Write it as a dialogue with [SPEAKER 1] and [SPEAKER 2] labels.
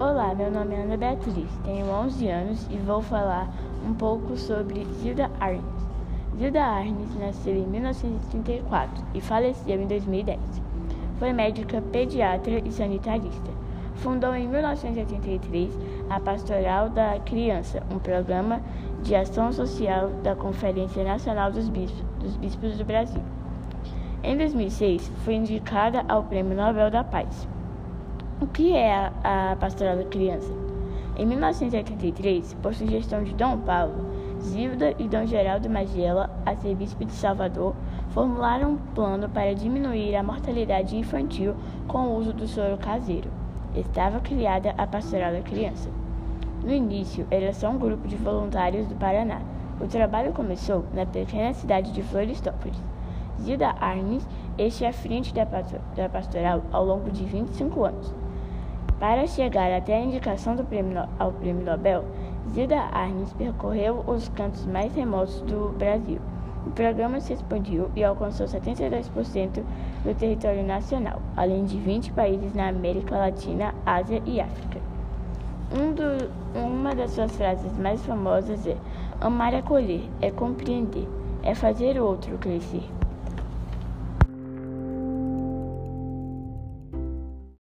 [SPEAKER 1] Olá, meu nome é Ana Beatriz, tenho 11 anos e vou falar um pouco sobre Zilda Arnes. Zilda Arnes nasceu em 1934 e faleceu em 2010. Foi médica, pediatra e sanitarista. Fundou em 1983 a Pastoral da Criança, um programa de ação social da Conferência Nacional dos Bispos, dos Bispos do Brasil. Em 2006, foi indicada ao Prêmio Nobel da Paz. O que é a, a Pastoral da Criança? Em 1983, por sugestão de Dom Paulo, Zilda e Dom Geraldo Magela, arcebispo de Salvador, formularam um plano para diminuir a mortalidade infantil com o uso do soro caseiro. Estava criada a Pastoral da Criança. No início, era só um grupo de voluntários do Paraná. O trabalho começou na pequena cidade de Florestópolis. Zilda Arnes este é à frente da pastoral ao longo de 25 anos. Para chegar até a indicação do prêmio, ao Prêmio Nobel, Zilda Arnes percorreu os cantos mais remotos do Brasil. O programa se expandiu e alcançou 72% do território nacional, além de 20 países na América Latina, Ásia e África. Um do, uma das suas frases mais famosas é: Amar é colher, é compreender, é fazer o outro crescer.